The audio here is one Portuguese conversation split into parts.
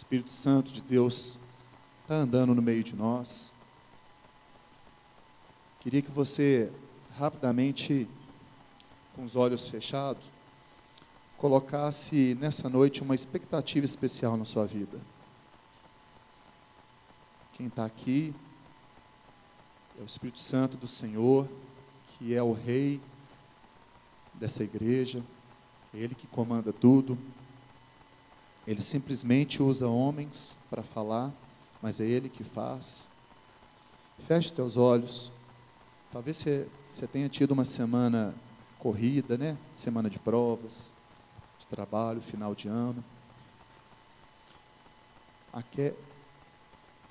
Espírito Santo de Deus está andando no meio de nós. Queria que você rapidamente, com os olhos fechados, colocasse nessa noite uma expectativa especial na sua vida. Quem está aqui é o Espírito Santo do Senhor, que é o Rei dessa igreja, é Ele que comanda tudo. Ele simplesmente usa homens para falar, mas é Ele que faz. Feche teus olhos. Talvez você, você tenha tido uma semana corrida, né? Semana de provas, de trabalho, final de ano. Aqui,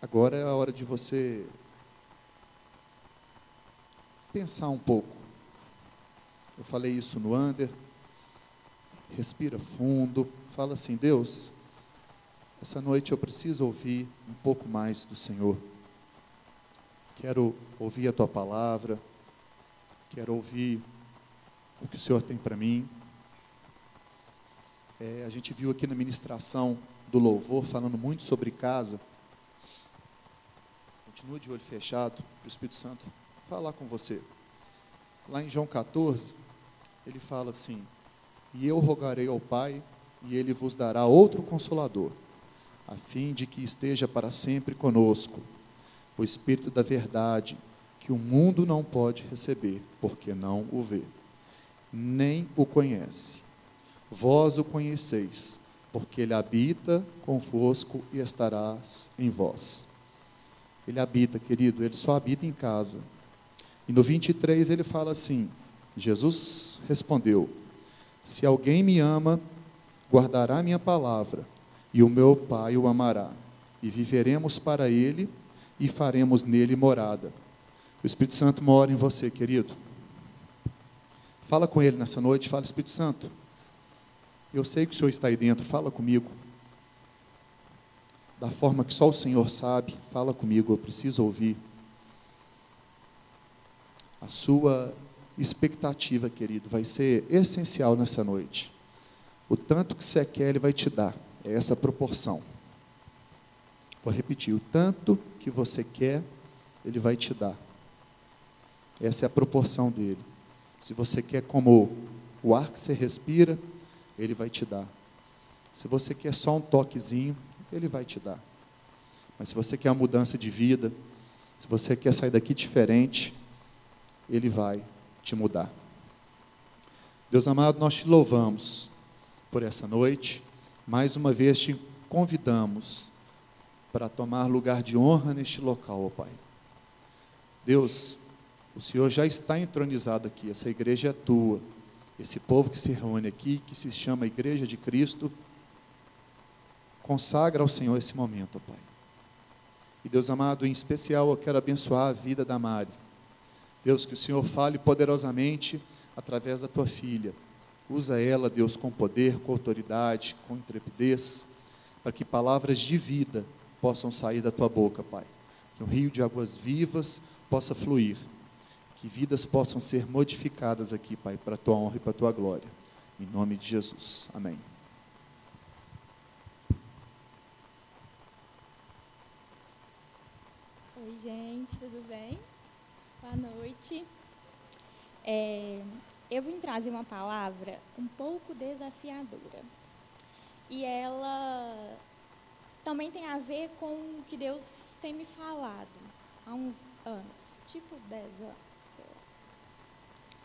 agora é a hora de você pensar um pouco. Eu falei isso no under. Respira fundo. Fala assim: Deus, essa noite eu preciso ouvir um pouco mais do Senhor. Quero ouvir a tua palavra, quero ouvir o que o Senhor tem para mim. É, a gente viu aqui na ministração do louvor falando muito sobre casa. Continua de olho fechado para o Espírito Santo falar com você. Lá em João 14, ele fala assim: E eu rogarei ao Pai, e ele vos dará outro consolador, a fim de que esteja para sempre conosco o Espírito da verdade, que o mundo não pode receber, porque não o vê, nem o conhece. Vós o conheceis, porque ele habita convosco e estarás em vós. Ele habita, querido, ele só habita em casa. E no 23 ele fala assim: Jesus respondeu: Se alguém me ama, guardará minha palavra, e o meu Pai o amará, e viveremos para ele e faremos nele morada. O Espírito Santo mora em você, querido. Fala com ele nessa noite, fala, Espírito Santo. Eu sei que o Senhor está aí dentro, fala comigo. Da forma que só o Senhor sabe, fala comigo, eu preciso ouvir. A sua expectativa, querido, vai ser essencial nessa noite. O tanto que você quer, Ele vai te dar. É essa proporção. Vou repetir: o tanto que você quer, Ele vai te dar. Essa é a proporção dele. Se você quer como o ar que você respira, Ele vai te dar. Se você quer só um toquezinho, Ele vai te dar. Mas se você quer uma mudança de vida, se você quer sair daqui diferente, Ele vai te mudar. Deus amado, nós te louvamos por essa noite. Mais uma vez te convidamos para tomar lugar de honra neste local, ó Pai. Deus, o Senhor já está entronizado aqui, essa igreja é tua. Esse povo que se reúne aqui, que se chama Igreja de Cristo, consagra ao Senhor esse momento, ó Pai. E Deus amado, em especial eu quero abençoar a vida da Mari. Deus, que o Senhor fale poderosamente através da tua filha. Usa ela, Deus, com poder, com autoridade, com intrepidez, para que palavras de vida possam sair da tua boca, Pai. Que um rio de águas vivas possa fluir. Que vidas possam ser modificadas aqui, Pai, para a tua honra e para a tua glória. Em nome de Jesus. Amém. Oi, gente, tudo bem? Boa noite. É, eu vim trazer uma palavra um pouco desafiadora. E ela também tem a ver com o que Deus tem me falado há uns anos, tipo 10 anos.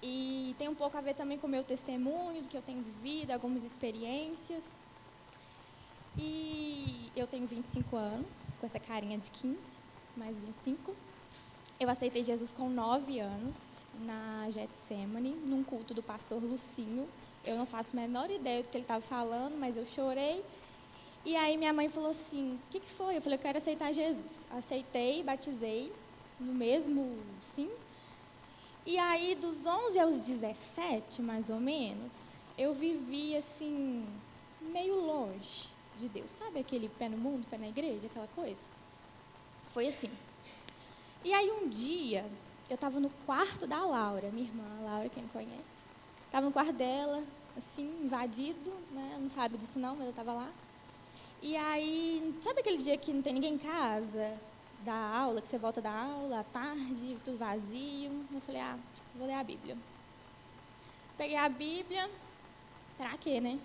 E tem um pouco a ver também com o meu testemunho, do que eu tenho vivido, algumas experiências. E eu tenho 25 anos, com essa carinha de 15, mais 25. Eu aceitei Jesus com 9 anos, na Getsemane, num culto do pastor Lucinho. Eu não faço a menor ideia do que ele estava falando, mas eu chorei e aí minha mãe falou assim: o que, que foi? Eu falei: eu quero aceitar Jesus. Aceitei, batizei, no mesmo sim. E aí, dos 11 aos 17, mais ou menos, eu vivi assim, meio longe de Deus. Sabe aquele pé no mundo, pé na igreja, aquela coisa? Foi assim. E aí, um dia, eu estava no quarto da Laura, minha irmã, a Laura, quem conhece. Estava no quarto dela, assim, invadido, né? Não sabe disso não, mas eu estava lá. E aí, sabe aquele dia que não tem ninguém em casa, da aula, que você volta da aula à tarde, tudo vazio? Eu falei, ah, vou ler a Bíblia. Peguei a Bíblia, pra quê, né?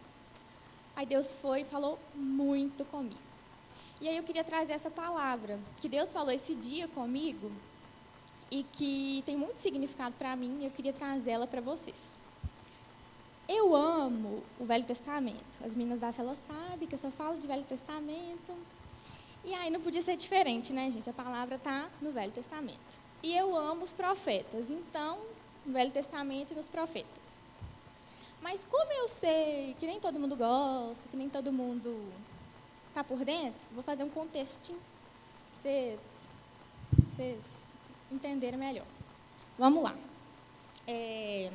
Aí Deus foi e falou muito comigo. E aí eu queria trazer essa palavra, que Deus falou esse dia comigo e que tem muito significado para mim, e eu queria trazê-la para vocês. Eu amo o Velho Testamento. As meninas da cela sabem que eu só falo de Velho Testamento. E aí não podia ser diferente, né, gente? A palavra está no Velho Testamento. E eu amo os profetas. Então, no Velho Testamento e nos profetas. Mas como eu sei que nem todo mundo gosta, que nem todo mundo está por dentro, vou fazer um contextinho para vocês, vocês entenderem melhor. Vamos lá. É,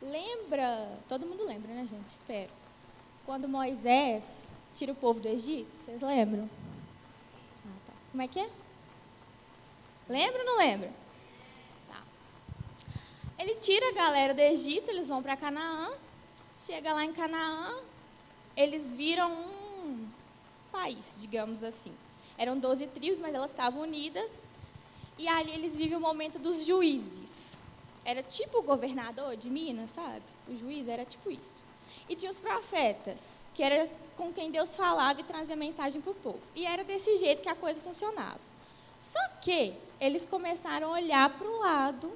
lembra, todo mundo lembra, né, gente? Espero. Quando Moisés tira o povo do Egito, vocês lembram? Ah, tá. Como é que é? Lembra ou não lembra? Ele tira a galera do Egito, eles vão para Canaã. Chega lá em Canaã, eles viram um país, digamos assim. Eram 12 tribos, mas elas estavam unidas. E ali eles vivem o momento dos juízes. Era tipo o governador de Minas, sabe? O juiz era tipo isso. E tinha os profetas, que era com quem Deus falava e trazia mensagem para o povo. E era desse jeito que a coisa funcionava. Só que eles começaram a olhar para o lado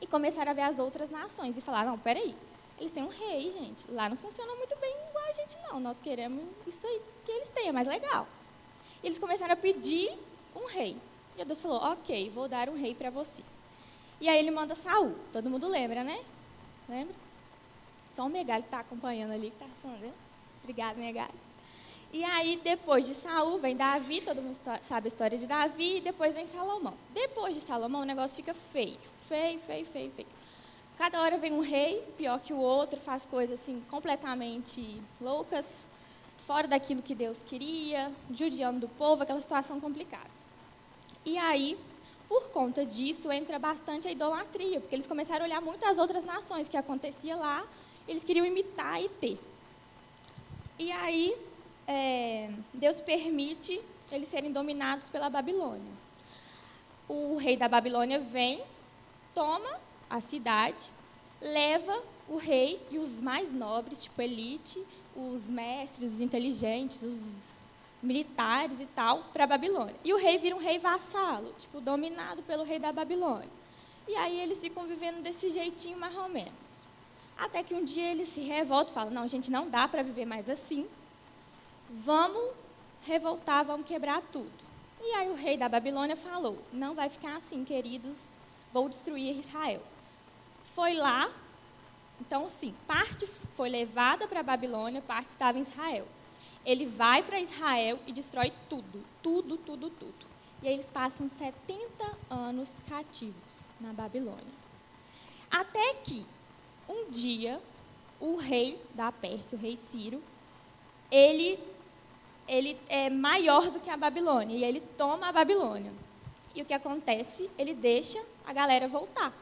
e começaram a ver as outras nações e falar, não, peraí, eles têm um rei, gente. Lá não funciona muito bem igual a gente, não. Nós queremos isso aí que eles têm, é mais legal. E eles começaram a pedir um rei. E Deus falou, ok, vou dar um rei para vocês. E aí ele manda Saul. Todo mundo lembra, né? Lembra? Só o que está acompanhando ali, que está falando? Obrigado, Megalho. E aí, depois de Saul, vem Davi, todo mundo sabe a história de Davi, e depois vem Salomão. Depois de Salomão, o negócio fica feio feio, feio, feio, feio. Cada hora vem um rei, pior que o outro, faz coisas assim completamente loucas, fora daquilo que Deus queria, judiando do povo, aquela situação complicada. E aí, por conta disso, entra bastante a idolatria, porque eles começaram a olhar muito as outras nações que acontecia lá, eles queriam imitar e ter. E aí, é, Deus permite eles serem dominados pela Babilônia. O rei da Babilônia vem toma a cidade, leva o rei e os mais nobres, tipo elite, os mestres, os inteligentes, os militares e tal, para a Babilônia. E o rei vira um rei vassalo, tipo, dominado pelo rei da Babilônia. E aí eles ficam vivendo desse jeitinho mais ou menos. Até que um dia eles se revoltam e falam, não, gente, não dá para viver mais assim. Vamos revoltar, vamos quebrar tudo. E aí o rei da Babilônia falou, não vai ficar assim, queridos vou destruir Israel. Foi lá, então sim, parte foi levada para a Babilônia, parte estava em Israel. Ele vai para Israel e destrói tudo, tudo, tudo, tudo. E aí eles passam 70 anos cativos na Babilônia. Até que, um dia, o rei da Pérsia, o rei Ciro, ele, ele é maior do que a Babilônia, e ele toma a Babilônia. E o que acontece? Ele deixa a galera voltar.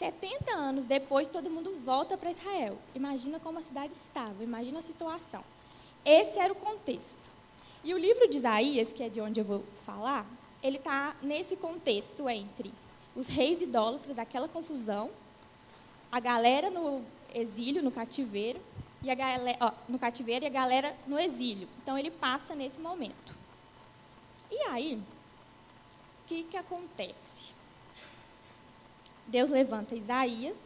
70 anos depois, todo mundo volta para Israel. Imagina como a cidade estava, imagina a situação. Esse era o contexto. E o livro de Isaías, que é de onde eu vou falar, ele está nesse contexto entre os reis idólatras, aquela confusão, a galera no exílio, no cativeiro, e a galera, ó, no cativeiro e a galera no exílio. Então ele passa nesse momento. E aí, que, que acontece? Deus levanta Isaías,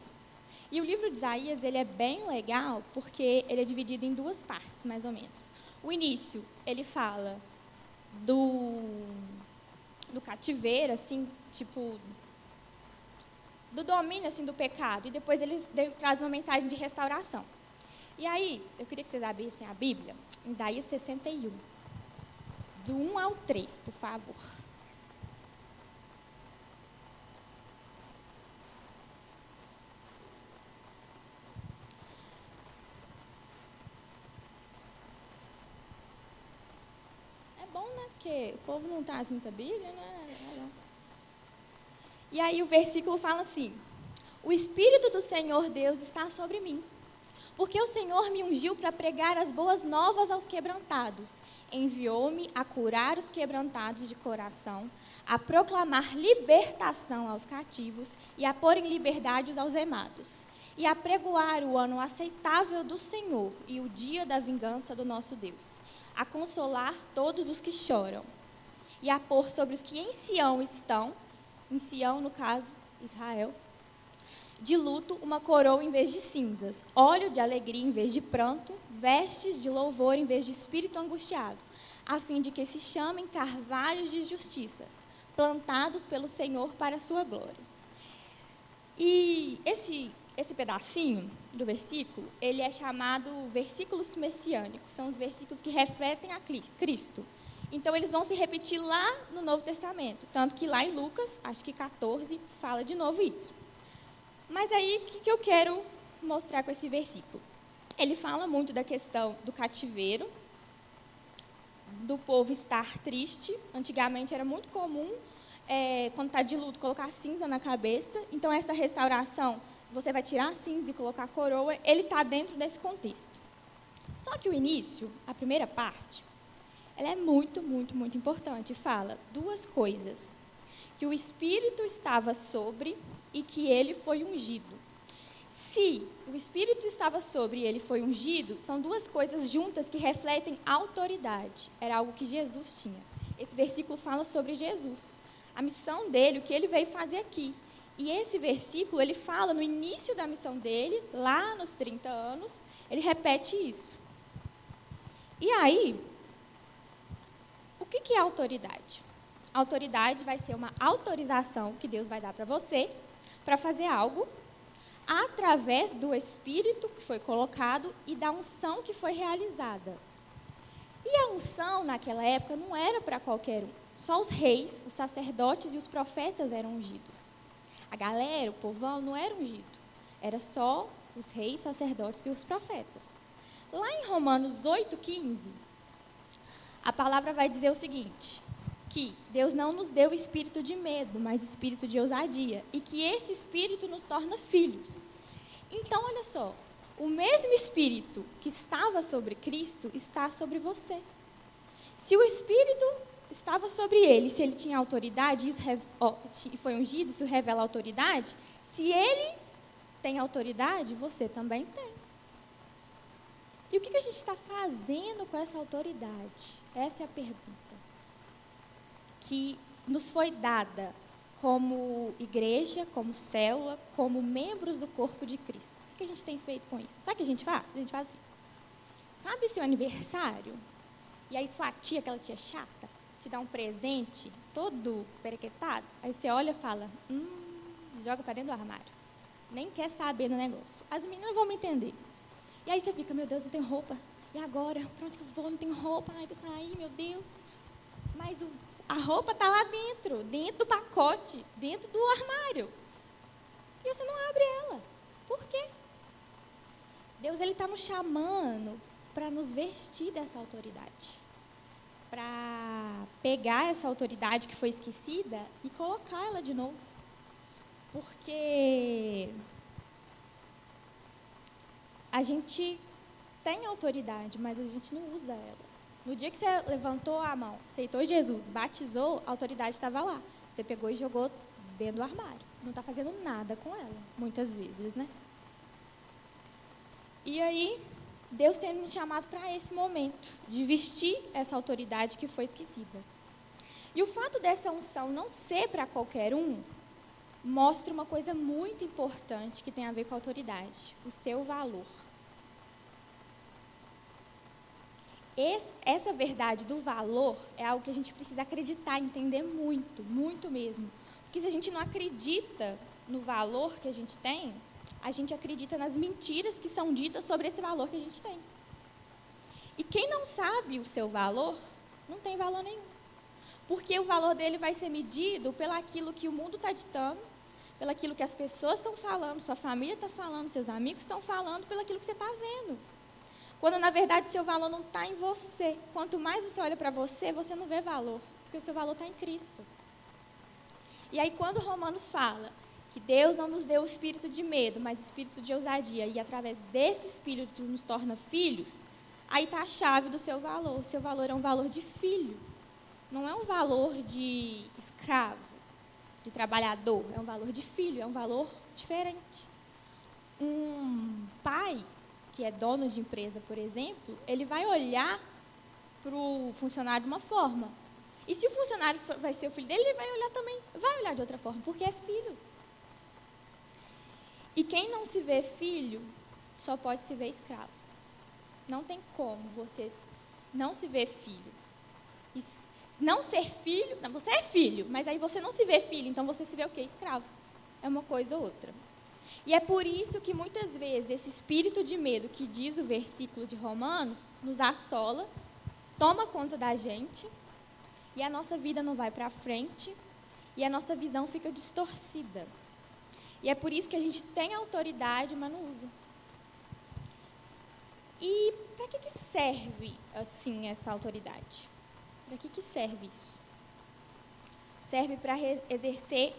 e o livro de Isaías ele é bem legal porque ele é dividido em duas partes, mais ou menos. O início, ele fala do, do cativeiro, assim, tipo, do domínio assim, do pecado, e depois ele, traz uma mensagem de restauração. E aí, eu queria que vocês abrissem a Bíblia, Isaías 61, do 1 ao 3, por favor. Porque o povo não traz muita Bíblia, né? E aí o versículo fala assim: O Espírito do Senhor Deus está sobre mim, Porque o Senhor me ungiu para pregar as boas novas aos quebrantados. Enviou-me a curar os quebrantados de coração, a proclamar libertação aos cativos e a pôr em liberdade os algemados, e a pregoar o ano aceitável do Senhor e o dia da vingança do nosso Deus, a consolar todos os que choram, e a pôr sobre os que em Sião estão, em Sião, no caso, Israel, de luto uma coroa em vez de cinzas, óleo de alegria em vez de pranto, vestes de louvor em vez de espírito angustiado, a fim de que se chamem carvalhos de justiça, plantados pelo Senhor para a sua glória. E esse esse pedacinho do versículo, ele é chamado versículos messiânicos, são os versículos que refletem a Cristo. Então eles vão se repetir lá no Novo Testamento, tanto que lá em Lucas, acho que 14, fala de novo isso. Mas aí, o que, eu quero mostrar com esse versículo? Ele fala muito da questão do cativeiro, do povo estar triste. Antigamente era muito comum, é, quando está de luto, colocar cinza na cabeça. Então, essa restauração, você vai tirar a cinza e colocar a coroa, ele está dentro desse contexto. Só que o início, a primeira parte, ela é muito, muito, muito importante. Fala duas coisas. Que o Espírito estava sobre e que ele foi ungido. Se o Espírito estava sobre e ele foi ungido, são duas coisas juntas que refletem autoridade. Era algo que Jesus tinha. Esse versículo fala sobre Jesus, a missão dele, o que ele veio fazer aqui. E esse versículo, ele fala no início da missão dele, lá nos 30 anos, ele repete isso. E aí, o que é autoridade? Autoridade vai ser uma autorização que Deus vai dar para você para fazer algo através do Espírito que foi colocado e da unção que foi realizada. E a unção naquela época não era para qualquer um. Só os reis, os sacerdotes e os profetas eram ungidos. A galera, o povão, não era ungido. Era só os reis, sacerdotes e os profetas. Lá em Romanos 8,15, a palavra vai dizer o seguinte: que Deus não nos deu espírito de medo, mas espírito de ousadia, e que esse espírito nos torna filhos. Então, olha só, o mesmo espírito que estava sobre Cristo está sobre você. Se o espírito estava sobre ele, se ele tinha autoridade, isso e foi ungido, isso revela autoridade, se ele tem autoridade, você também tem. E o que a gente está fazendo com essa autoridade? Essa é a pergunta que nos foi dada como igreja, como célula, como membros do corpo de Cristo. O que a gente tem feito com isso? Sabe o que a gente faz? A gente faz assim. Sabe seu aniversário? E aí sua tia, aquela tia chata, te dá um presente todo perequetado. Aí você olha e fala, hum, joga para dentro do armário. Nem quer saber do negócio. As meninas vão me entender. E aí você fica, meu Deus, não tem roupa. E agora? Para onde que eu vou? Não tem roupa. Ai, para sair, meu Deus. Mas o a roupa está lá dentro, dentro do pacote, dentro do armário. E você não abre ela. Por quê? Deus ele está nos chamando para nos vestir dessa autoridade. Para pegar essa autoridade que foi esquecida e colocar ela de novo. Porque a gente tem autoridade, mas a gente não usa ela. No dia que você levantou a mão, aceitou Jesus, batizou, a autoridade estava lá. Você pegou e jogou dentro do armário. Não está fazendo nada com ela, muitas vezes, né? E aí, Deus tem nos chamado para esse momento, de vestir essa autoridade que foi esquecida. E o fato dessa unção não ser para qualquer um, mostra uma coisa muito importante que tem a ver com a autoridade: o seu valor. Esse, essa verdade do valor é algo que a gente precisa acreditar, entender muito, muito mesmo. Porque se a gente não acredita no valor que a gente tem, a gente acredita nas mentiras que são ditas sobre esse valor que a gente tem. E quem não sabe o seu valor, não tem valor nenhum. Porque o valor dele vai ser medido pelaquilo que o mundo está ditando, pelaquilo que as pessoas estão falando, sua família está falando, seus amigos estão falando, pelaquilo que você está vendo. Quando na verdade seu valor não está em você. Quanto mais você olha para você, você não vê valor, porque o seu valor está em Cristo. E aí quando Romanos fala que Deus não nos deu o espírito de medo, mas espírito de ousadia, e através desse espírito nos torna filhos, aí está a chave do seu valor. O seu valor é um valor de filho, não é um valor de escravo, de trabalhador, é um valor de filho, é um valor diferente. Um pai que é dono de empresa, por exemplo, ele vai olhar para o funcionário de uma forma. E se o funcionário vai ser o filho dele, ele vai olhar também, vai olhar de outra forma, porque é filho. E quem não se vê filho, só pode se ver escravo. Não tem como você não se ver filho. Não ser filho, não, você é filho, mas aí você não se vê filho, então você se vê o quê? Escravo. É uma coisa ou outra. E é por isso que muitas vezes esse espírito de medo que diz o versículo de Romanos nos assola, toma conta da gente, e a nossa vida não vai para frente, e a nossa visão fica distorcida. E é por isso que a gente tem autoridade, mas não usa. E para que, que serve, assim, essa autoridade? Para que, que serve isso? Serve para exercer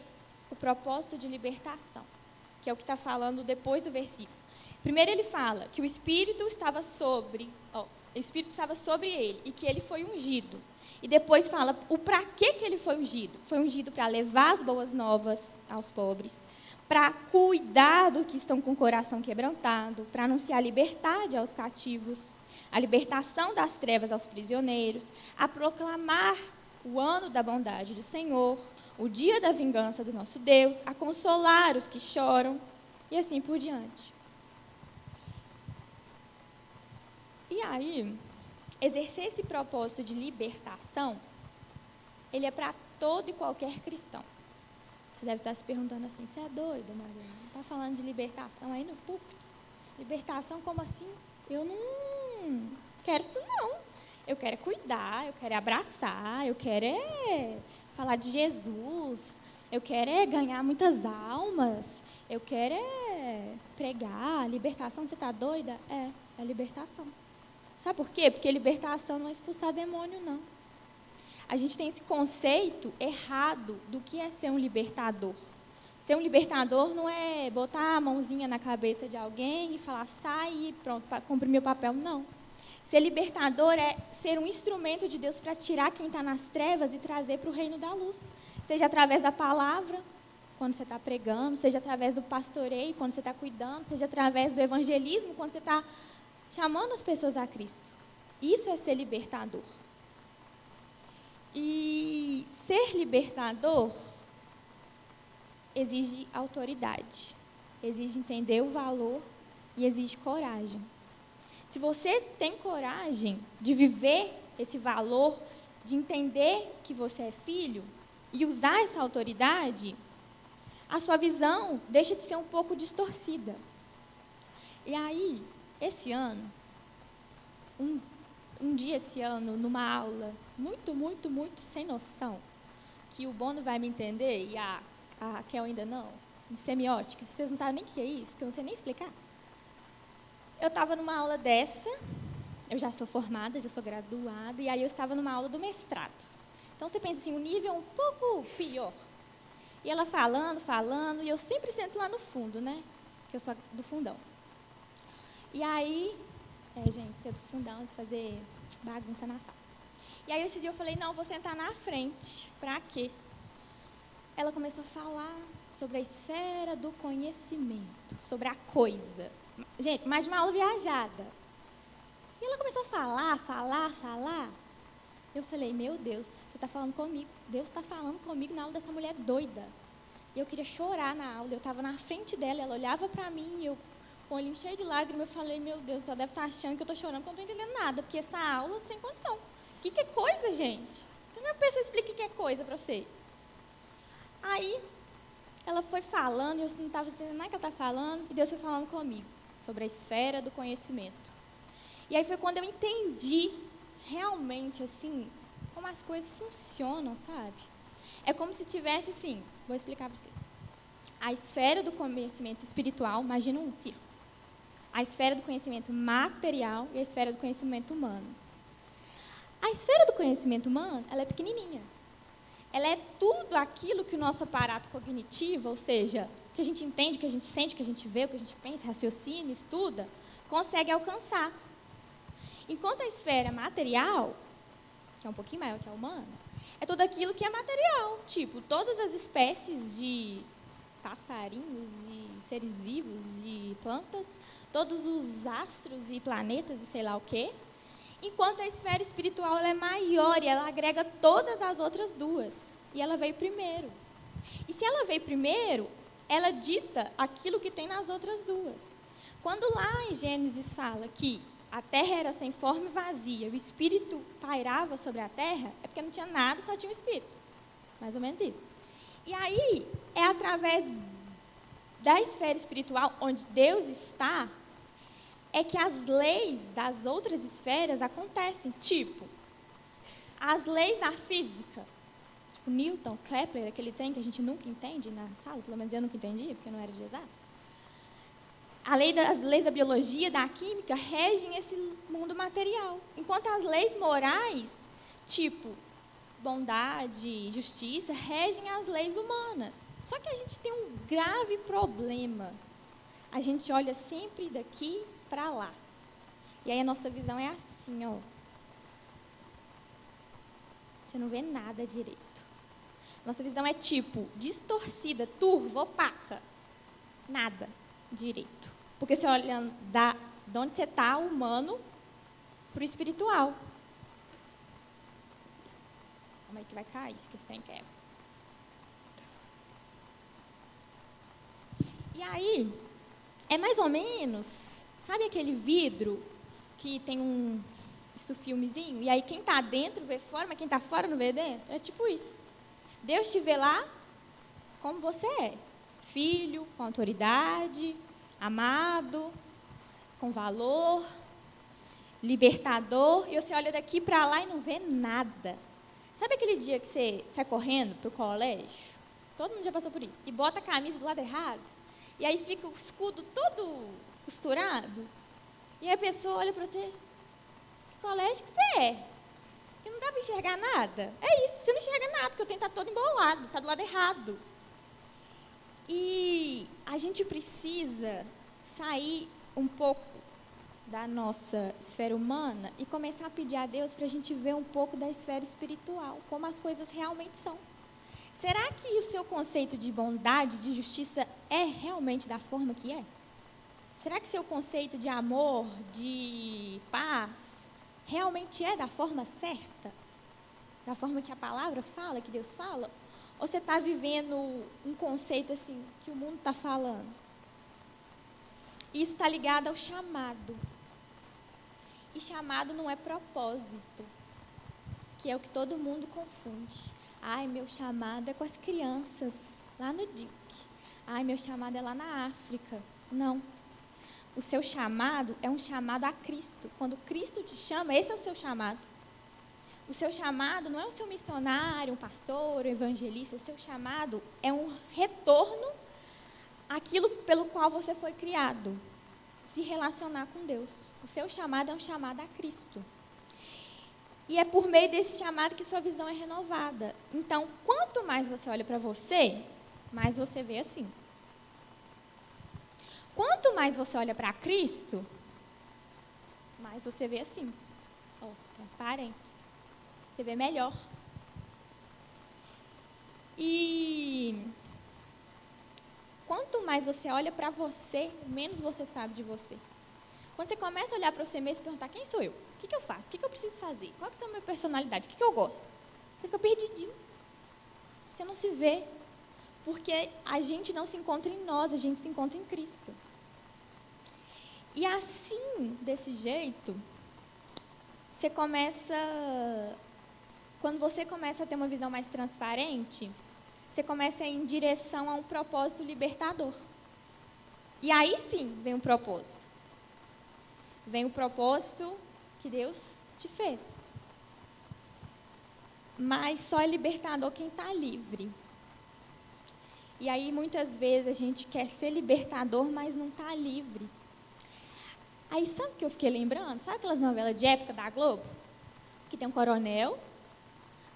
o propósito de libertação, que é o que está falando depois do versículo. Primeiro ele fala que o Espírito estava sobre, ó, o Espírito estava sobre ele e que ele foi ungido. E depois fala o para que, que ele foi ungido. Foi ungido para levar as boas novas aos pobres, para cuidar dos que estão com o coração quebrantado, para anunciar a liberdade aos cativos, a libertação das trevas aos prisioneiros, a proclamar o ano da bondade do Senhor, o dia da vingança do nosso Deus, a consolar os que choram e assim por diante. E aí, exercer esse propósito de libertação, ele é para todo e qualquer cristão. Você deve estar se perguntando assim: você é doida, Mariana? Está falando de libertação aí no púlpito? Libertação como assim? Eu não quero isso, não. Eu quero cuidar, eu quero abraçar, eu quero é falar de Jesus, eu quero é ganhar muitas almas, eu quero é pregar. Libertação, você está doida? É, é libertação. Sabe por quê? Porque libertação não é expulsar demônio, não a gente tem esse conceito errado do que é ser um libertador. Ser um libertador não é botar a mãozinha na cabeça de alguém e falar, sai e pronto, cumprir meu papel. Não. Ser libertador é ser um instrumento de Deus para tirar quem está nas trevas e trazer para o reino da luz. Seja através da palavra, quando você está pregando, seja através do pastoreio, quando você está cuidando, seja através do evangelismo, quando você está chamando as pessoas a Cristo. Isso é ser libertador. E ser libertador exige autoridade, exige entender o valor e exige coragem. Se você tem coragem de viver esse valor, de entender que você é filho e usar essa autoridade, a sua visão deixa de ser um pouco distorcida. E aí, esse ano, um um dia esse ano, numa aula muito, muito, muito sem noção, que o Bono vai me entender e a, a Raquel ainda não, em semiótica, vocês não sabem nem o que é isso, que eu não sei nem explicar. Eu estava numa aula dessa, eu já sou formada, já sou graduada, e aí eu estava numa aula do mestrado. Então você pensa assim, o nível é um pouco pior. E ela falando, falando, e eu sempre sento lá no fundo, né? Que eu sou do fundão. E aí é, gente, ser do fundão, de fazer bagunça na sala. E aí esse dia eu falei, não, vou sentar na frente. Pra quê? Ela começou a falar sobre a esfera do conhecimento, sobre a coisa. Gente, mais uma aula viajada. E ela começou a falar, falar, falar. Eu falei, meu Deus, você está falando comigo. Deus está falando comigo na aula dessa mulher doida. E eu queria chorar na aula. Eu estava na frente dela, ela olhava para mim e eu com o olhinho cheio de lágrimas, eu falei, meu Deus, só deve estar achando que eu estou chorando porque eu não estou entendendo nada, porque essa aula sem condição. O que, que é coisa, gente? Como é que a pessoa explica o que é coisa para você? Aí, ela foi falando, e eu não estava entendendo nada que ela estava falando, e Deus foi falando comigo sobre a esfera do conhecimento. E aí foi quando eu entendi realmente, assim, como as coisas funcionam, sabe? É como se tivesse, assim, vou explicar para vocês. A esfera do conhecimento espiritual, imagina um circo a esfera do conhecimento material e a esfera do conhecimento humano. A esfera do conhecimento humano, ela é pequenininha. ela é tudo aquilo que o nosso aparato cognitivo, ou seja, que a gente entende, que a gente sente, que a gente vê, que a gente pensa, raciocina, estuda, consegue alcançar. Enquanto a esfera material, que é um pouquinho maior que a humana, é tudo aquilo que é material, tipo todas as espécies de passarinhos, de seres vivos, de plantas, todos os astros e planetas e sei lá o quê. Enquanto a esfera espiritual é maior e ela agrega todas as outras duas. E ela veio primeiro. E se ela veio primeiro, ela dita aquilo que tem nas outras duas. Quando lá em Gênesis fala que a terra era sem forma e vazia, o espírito pairava sobre a terra, é porque não tinha nada, só tinha o espírito. Mais ou menos isso. E aí, é através da esfera espiritual, onde Deus está, é que as leis das outras esferas acontecem. Tipo, as leis da física. Tipo, Newton, Kepler, aquele trem que a gente nunca entende na sala, pelo menos eu nunca entendi, porque eu não era de exatos a lei das leis da biologia, da química, regem esse mundo material. Enquanto as leis morais, tipo bondade, justiça, regem as leis humanas. Só que a gente tem um grave problema. A gente olha sempre daqui para lá. E aí a nossa visão é assim, ó. Você não vê nada direito. Nossa visão é tipo distorcida, turva, opaca. Nada direito. Porque você olha da, de onde você está, humano, para o espiritual. Como é que vai cair? Isso que você tem que E aí, é mais ou menos, sabe aquele vidro que tem um isso filmezinho? E aí quem está dentro vê fora, mas quem está fora não vê dentro? É tipo isso. Deus te vê lá como você é. Filho, com autoridade, amado, com valor, libertador, e você olha daqui para lá e não vê nada. Sabe aquele dia que você sai correndo para o colégio? Todo mundo já passou por isso. E bota a camisa do lado errado. E aí fica o escudo todo costurado. E a pessoa olha para você, que colégio que você é? E não dá para enxergar nada. É isso, você não enxerga nada, porque o trem está todo embolado, está do lado errado. E a gente precisa sair um pouco da nossa esfera humana e começar a pedir a Deus para a gente ver um pouco da esfera espiritual, como as coisas realmente são. Será que o seu conceito de bondade, de justiça, é realmente da forma que é? Será que seu conceito de amor, de paz, realmente é da forma certa? Da forma que a palavra fala, que Deus fala? Ou você está vivendo um conceito assim que o mundo está falando? Isso está ligado ao chamado. E chamado não é propósito, que é o que todo mundo confunde. Ai, meu chamado é com as crianças, lá no DIC. Ai, meu chamado é lá na África. Não. O seu chamado é um chamado a Cristo. Quando Cristo te chama, esse é o seu chamado. O seu chamado não é o seu missionário, um pastor, um evangelista. O seu chamado é um retorno àquilo pelo qual você foi criado. Se relacionar com Deus. O seu chamado é um chamado a Cristo. E é por meio desse chamado que sua visão é renovada. Então, quanto mais você olha para você, mais você vê assim. Quanto mais você olha para Cristo, mais você vê assim. Oh, transparente. Você vê melhor. E quanto mais você olha para você, menos você sabe de você. Quando você começa a olhar para você mesmo e perguntar quem sou eu? O que, que eu faço? O que, que eu preciso fazer? Qual que é a minha personalidade? O que, que eu gosto? Você fica perdidinho. Você não se vê. Porque a gente não se encontra em nós, a gente se encontra em Cristo. E assim, desse jeito, você começa quando você começa a ter uma visão mais transparente, você começa a ir em direção a um propósito libertador. E aí sim vem o um propósito. Vem o propósito que Deus te fez. Mas só é libertador quem está livre. E aí muitas vezes a gente quer ser libertador, mas não está livre. Aí sabe o que eu fiquei lembrando? Sabe aquelas novelas de época da Globo? Que tem um coronel,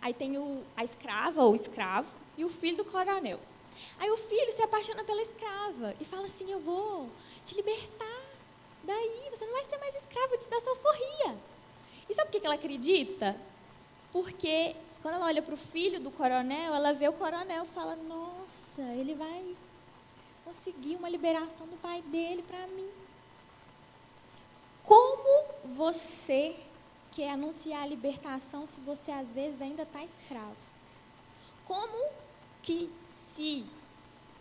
Aí tem o, a escrava ou escravo e o filho do coronel. Aí o filho se apaixona pela escrava e fala assim: Eu vou te libertar. Daí você não vai ser mais escravo, vou te dar sua forria. E sabe por que ela acredita? Porque quando ela olha para o filho do coronel, ela vê o coronel e fala: Nossa, ele vai conseguir uma liberação do pai dele para mim. Como você quer anunciar a libertação se você às vezes ainda está escravo? Como que se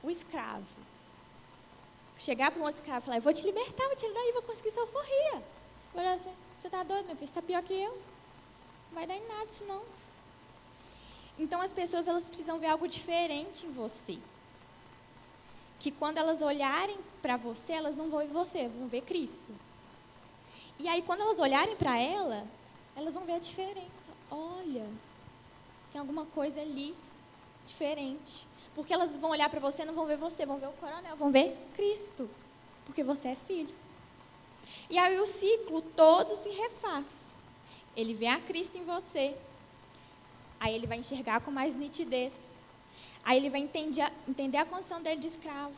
o escravo chegar para um outro escravo e falar, eu vou te libertar, vou te dar e vou conseguir sua forria. Olha assim, você está doido, meu filho? Você está pior que eu. Não vai dar em nada isso não. Então as pessoas elas precisam ver algo diferente em você. Que quando elas olharem para você, elas não vão ver você, vão ver Cristo. E aí quando elas olharem para ela, elas vão ver a diferença. Olha, tem alguma coisa ali diferente. Porque elas vão olhar para você, não vão ver você, vão ver o coronel, vão ver Cristo. Porque você é filho. E aí o ciclo todo se refaz. Ele vê a Cristo em você. Aí ele vai enxergar com mais nitidez. Aí ele vai entender, entender a condição dele de escravo.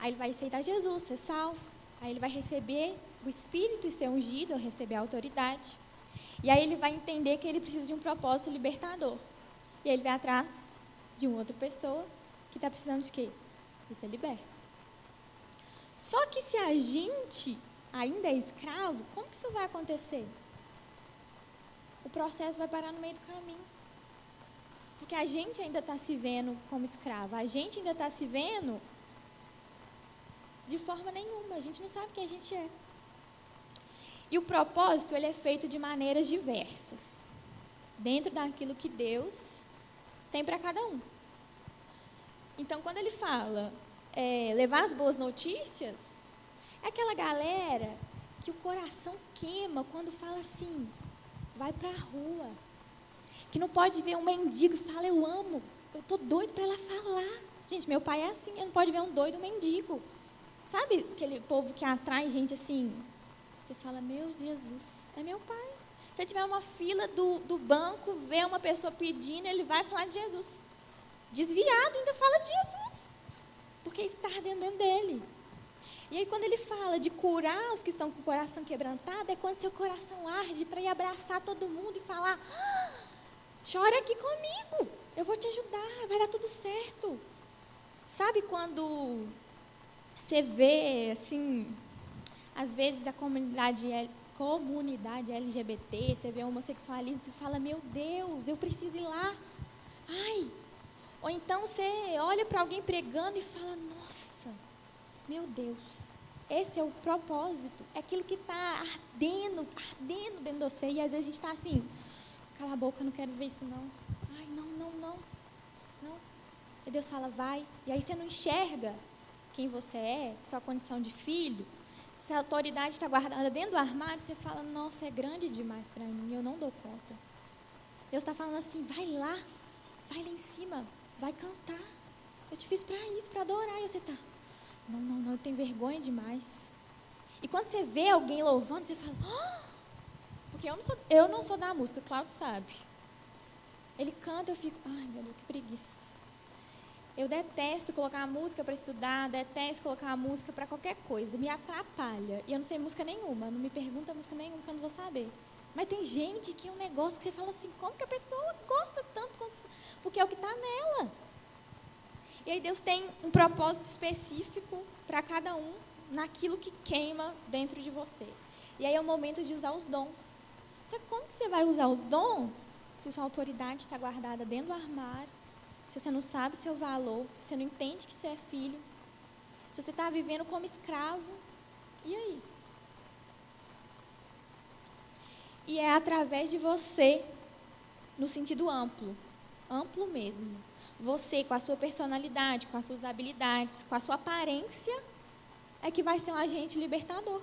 Aí ele vai aceitar Jesus, ser salvo. Aí ele vai receber o Espírito e ser ungido, ou receber a autoridade. E aí ele vai entender que ele precisa de um propósito libertador. E aí ele vai atrás de uma outra pessoa que está precisando de quê? De ser liberto. Só que se a gente ainda é escravo, como que isso vai acontecer? O processo vai parar no meio do caminho. Porque a gente ainda está se vendo como escravo. A gente ainda está se vendo de forma nenhuma. A gente não sabe quem a gente é. E o propósito ele é feito de maneiras diversas, dentro daquilo que Deus tem para cada um. Então, quando ele fala é, levar as boas notícias, é aquela galera que o coração queima quando fala assim, vai para a rua, que não pode ver um mendigo e fala eu amo, eu estou doido para ela falar. Gente, meu pai é assim, ele não pode ver um doido um mendigo. Sabe aquele povo que atrai gente assim, você fala, meu Jesus, é meu pai. Se tiver uma fila do, do banco, vê uma pessoa pedindo, ele vai falar de Jesus. Desviado ainda fala de Jesus. Porque está dentro dele. E aí, quando ele fala de curar os que estão com o coração quebrantado, é quando seu coração arde para ir abraçar todo mundo e falar: ah, chora aqui comigo, eu vou te ajudar, vai dar tudo certo. Sabe quando você vê, assim, às vezes a comunidade, comunidade LGBT, você vê homossexualismo e fala, meu Deus, eu preciso ir lá. Ai. Ou então você olha para alguém pregando e fala, nossa, meu Deus, esse é o propósito. É aquilo que está ardendo, ardendo dentro de você. E às vezes a gente está assim, cala a boca, não quero ver isso não. Ai, não, não, não. Não. E Deus fala, vai. E aí você não enxerga quem você é, sua condição de filho, se a autoridade está guardada dentro do armário, você fala, nossa, é grande demais para mim, eu não dou conta. Deus está falando assim, vai lá, vai lá em cima, vai cantar. Eu te fiz para isso, para adorar. E você está, não, não, não, eu tenho vergonha demais. E quando você vê alguém louvando, você fala, oh! porque eu não, sou, eu não sou da música, Cláudio sabe. Ele canta, eu fico, ai meu Deus, que preguiça. Eu detesto colocar a música para estudar, detesto colocar a música para qualquer coisa. Me atrapalha. E eu não sei música nenhuma. Não me pergunta música nenhuma que eu não vou saber. Mas tem gente que é um negócio que você fala assim, como que a pessoa gosta tanto? Porque é o que está nela. E aí Deus tem um propósito específico para cada um naquilo que queima dentro de você. E aí é o momento de usar os dons. Só que como que você vai usar os dons se sua autoridade está guardada dentro do armário? se você não sabe seu valor, se você não entende que você é filho, se você está vivendo como escravo, e aí? E é através de você, no sentido amplo, amplo mesmo. Você, com a sua personalidade, com as suas habilidades, com a sua aparência, é que vai ser um agente libertador.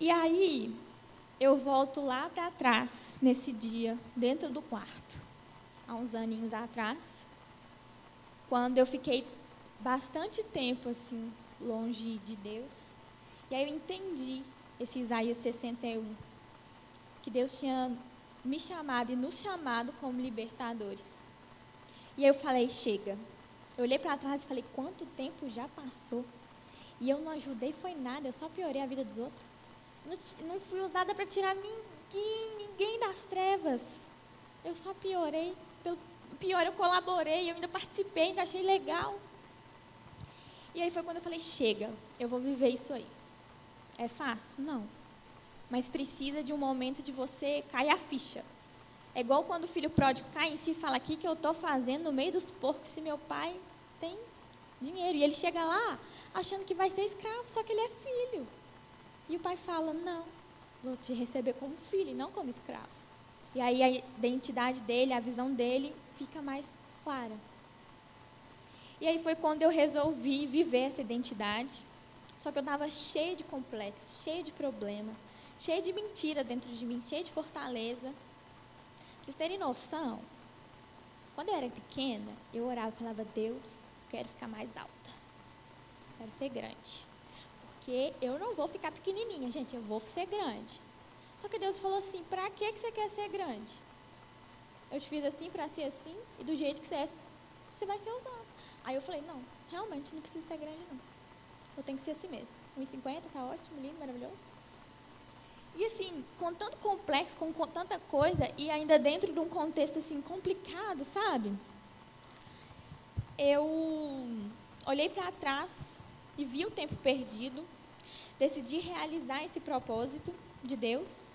E aí, eu volto lá para trás, nesse dia, dentro do quarto há uns aninhos atrás, quando eu fiquei bastante tempo assim longe de Deus. E aí eu entendi esse Isaías 61, que Deus tinha me chamado e nos chamado como libertadores. E aí eu falei, chega. Eu olhei para trás e falei, quanto tempo já passou? E eu não ajudei, foi nada, eu só piorei a vida dos outros. Não, não fui usada para tirar ninguém, ninguém das trevas. Eu só piorei. Pelo pior, eu colaborei, eu ainda participei, ainda achei legal. E aí foi quando eu falei, chega, eu vou viver isso aí. É fácil? Não. Mas precisa de um momento de você cair a ficha. É igual quando o filho pródigo cai em si e fala: O que, que eu estou fazendo no meio dos porcos se meu pai tem dinheiro? E ele chega lá achando que vai ser escravo, só que ele é filho. E o pai fala: Não, vou te receber como filho e não como escravo. E aí a identidade dele, a visão dele fica mais clara. E aí foi quando eu resolvi viver essa identidade. Só que eu estava cheia de complexos, cheia de problema, cheia de mentira dentro de mim, cheia de fortaleza. Pra vocês terem noção, quando eu era pequena, eu orava e falava, Deus, quero ficar mais alta. Quero ser grande. Porque eu não vou ficar pequenininha, gente, eu vou ser grande. Só que Deus falou assim, pra que, que você quer ser grande? Eu te fiz assim para ser assim, e do jeito que você é, você vai ser usado. Aí eu falei, não, realmente não precisa ser grande não. Eu tenho que ser assim mesmo. 1,50 tá ótimo, lindo, maravilhoso. E assim, com tanto complexo, com, com, tanta coisa, e ainda dentro de um contexto assim complicado, sabe? Eu olhei para trás e vi o tempo perdido, decidi realizar esse propósito de Deus,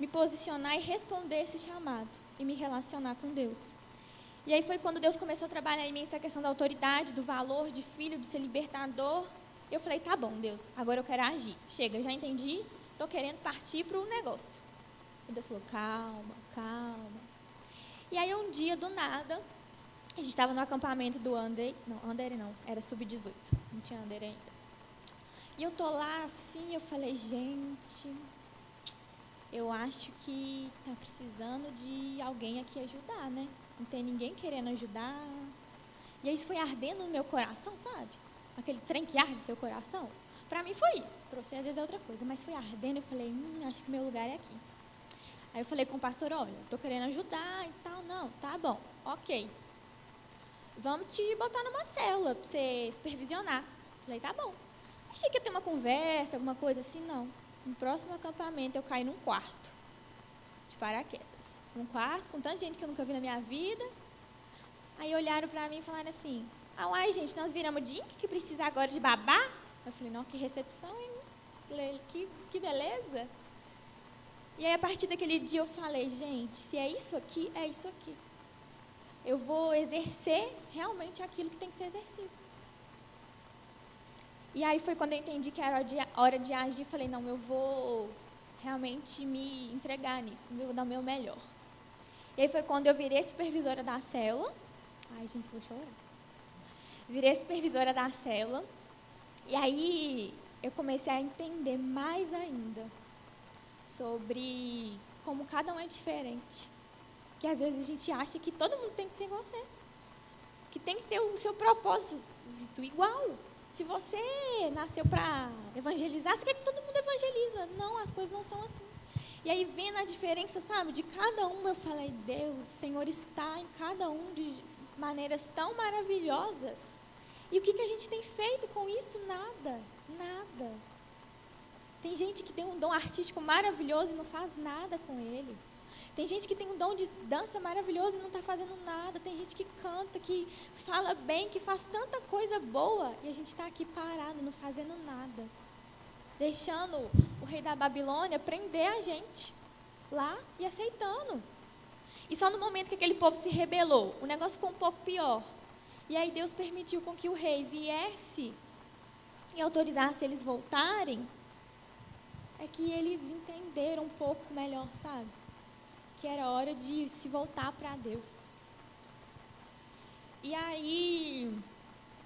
me posicionar e responder esse chamado e me relacionar com Deus. E aí foi quando Deus começou a trabalhar em mim essa questão da autoridade, do valor de filho, de ser libertador. Eu falei, tá bom, Deus, agora eu quero agir. Chega, já entendi, estou querendo partir para o negócio. E Deus falou, calma, calma. E aí um dia, do nada, a gente estava no acampamento do Under, não, Under não, era sub-18, não tinha Under ainda. E eu tô lá assim, eu falei, gente, eu acho que tá precisando de alguém aqui ajudar, né? Não tem ninguém querendo ajudar. E aí isso foi ardendo no meu coração, sabe? Aquele trem que arde seu coração. Para mim foi isso. Para você às vezes é outra coisa. Mas foi ardendo. Eu falei, hum, acho que meu lugar é aqui. Aí eu falei com o pastor, olha, estou querendo ajudar e tal. Não, tá bom, ok. Vamos te botar numa célula para você supervisionar. Falei, tá bom. Achei que ia ter uma conversa, alguma coisa assim, não. No próximo acampamento eu caí num quarto de paraquedas num quarto com tanta gente que eu nunca vi na minha vida. Aí olharam para mim e falaram assim: ah, uai, gente, nós viramos Dink que precisa agora de babá? Eu falei: não, que recepção, hein? Que, que beleza. E aí, a partir daquele dia, eu falei: gente, se é isso aqui, é isso aqui. Eu vou exercer realmente aquilo que tem que ser exercido. E aí foi quando eu entendi que era hora de agir. Falei: não, eu vou realmente me entregar nisso, eu vou dar o meu melhor. E aí foi quando eu virei supervisora da célula. Ai, gente, vou chorar. Virei supervisora da célula. E aí eu comecei a entender mais ainda sobre como cada um é diferente. Que às vezes a gente acha que todo mundo tem que ser igual você. Que tem que ter o seu propósito igual. Se você nasceu para evangelizar, você quer que todo mundo evangeliza. Não, as coisas não são assim. E aí, vendo a diferença, sabe, de cada um, eu falei, Deus, o Senhor está em cada um de maneiras tão maravilhosas. E o que, que a gente tem feito com isso? Nada, nada. Tem gente que tem um dom artístico maravilhoso e não faz nada com ele. Tem gente que tem um dom de dança maravilhoso e não está fazendo nada. Tem gente que canta, que fala bem, que faz tanta coisa boa e a gente está aqui parado, não fazendo nada deixando o rei da Babilônia prender a gente lá e aceitando. E só no momento que aquele povo se rebelou, o negócio ficou um pouco pior. E aí Deus permitiu com que o rei viesse e autorizasse eles voltarem, é que eles entenderam um pouco melhor, sabe? Que era hora de se voltar para Deus. E aí,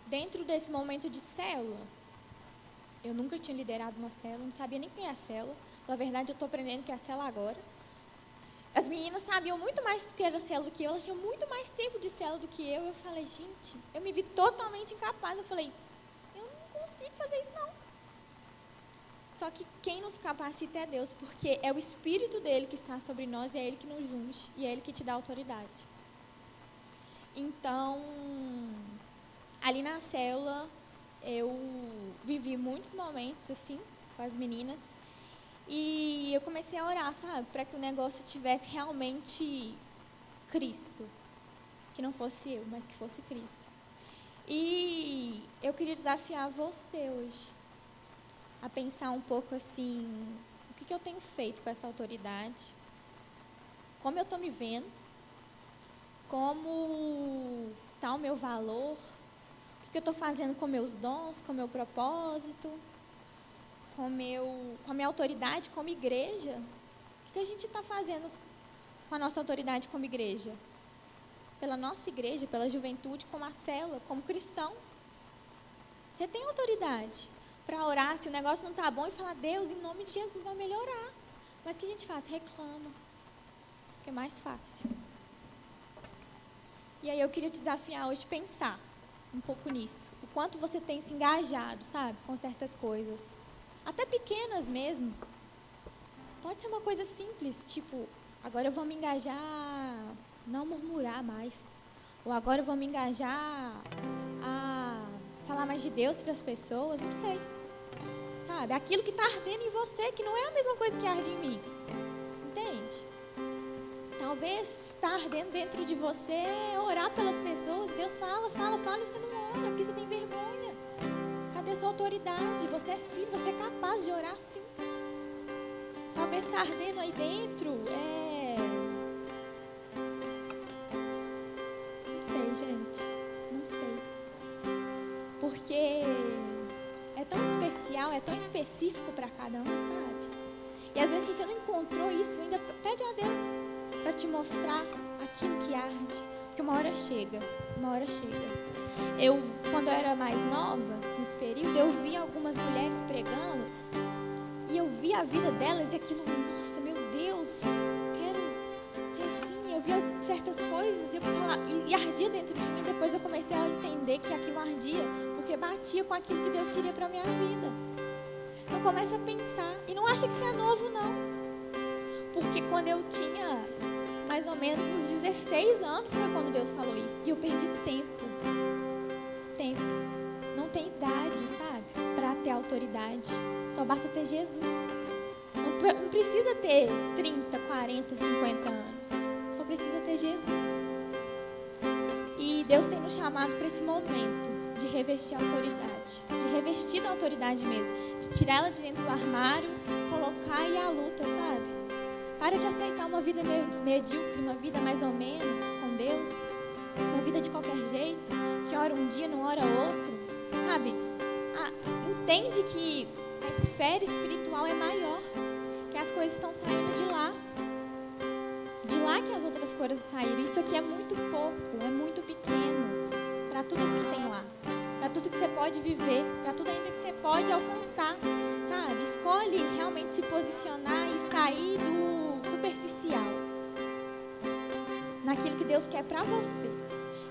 dentro desse momento de célula, eu nunca tinha liderado uma célula, não sabia nem quem é a célula. Na verdade, eu estou aprendendo que é a célula agora. As meninas sabiam muito mais que era célula do que eu, elas tinham muito mais tempo de célula do que eu. Eu falei, gente, eu me vi totalmente incapaz. Eu falei, eu não consigo fazer isso não. Só que quem nos capacita é Deus, porque é o Espírito dele que está sobre nós e é ele que nos unge e é ele que te dá autoridade. Então, ali na célula, eu vivi muitos momentos assim com as meninas e eu comecei a orar, sabe, para que o negócio tivesse realmente Cristo, que não fosse eu, mas que fosse Cristo. E eu queria desafiar você hoje a pensar um pouco assim, o que, que eu tenho feito com essa autoridade? Como eu estou me vendo? Como está o meu valor? O que, que eu estou fazendo com meus dons, com meu propósito? Com, meu, com a minha autoridade como igreja? O que, a gente está fazendo com a nossa autoridade como igreja? Pela nossa igreja, pela juventude, como a célula, como cristão. Você tem autoridade para orar se o negócio não está bom e falar, Deus, em nome de Jesus vai melhorar. Mas o que a gente faz? Reclama. Que é mais fácil. E aí eu queria desafiar hoje pensar um pouco nisso. O quanto você tem se engajado, sabe, com certas coisas. Até pequenas mesmo. Pode ser uma coisa simples, tipo, agora eu vou me engajar não murmurar mais. Ou agora eu vou me engajar a falar mais de Deus para as pessoas, não sei. Sabe? Aquilo que está ardendo em você, que não é a mesma coisa que arde em mim. Entende? Talvez está ardendo dentro de você orar pelas pessoas. Deus fala, fala, fala e você não ora, porque você tem vergonha. Cadê sua autoridade? Você é filho, você é capaz de orar sim. Talvez está ardendo aí dentro. É... Não sei, gente. Não sei. Porque é tão especial, é tão específico para cada um, sabe? E às vezes se você não encontrou isso, ainda pede a Deus para te mostrar aquilo que arde, porque uma hora chega, uma hora chega. Eu, quando eu era mais nova, nesse período, eu via algumas mulheres pregando e eu via a vida delas e aquilo, nossa, meu Deus, quero ser assim. Eu via certas coisas e, eu falava, e, e ardia dentro de mim. Depois eu comecei a entender que aquilo ardia porque batia com aquilo que Deus queria para minha vida. Então começa a pensar e não acha que você é novo não, porque quando eu tinha mais ou menos uns 16 anos foi quando Deus falou isso e eu perdi tempo, tempo. Não tem idade, sabe, para ter autoridade. Só basta ter Jesus. Não, não precisa ter 30, 40, 50 anos. Só precisa ter Jesus. E Deus tem nos chamado para esse momento de revestir a autoridade, de revestir da autoridade mesmo, de tirar ela de dentro do armário, colocar e à luta, sabe? Para de aceitar uma vida medíocre, uma vida mais ou menos com Deus, uma vida de qualquer jeito, que ora um dia, não ora outro, sabe? Ah, entende que a esfera espiritual é maior, que as coisas estão saindo de lá. De lá que as outras coisas saíram. Isso aqui é muito pouco, é muito pequeno para tudo que tem lá, para tudo que você pode viver, para tudo ainda que você pode alcançar, sabe? Escolhe realmente se posicionar e sair do superficial, naquilo que Deus quer para você.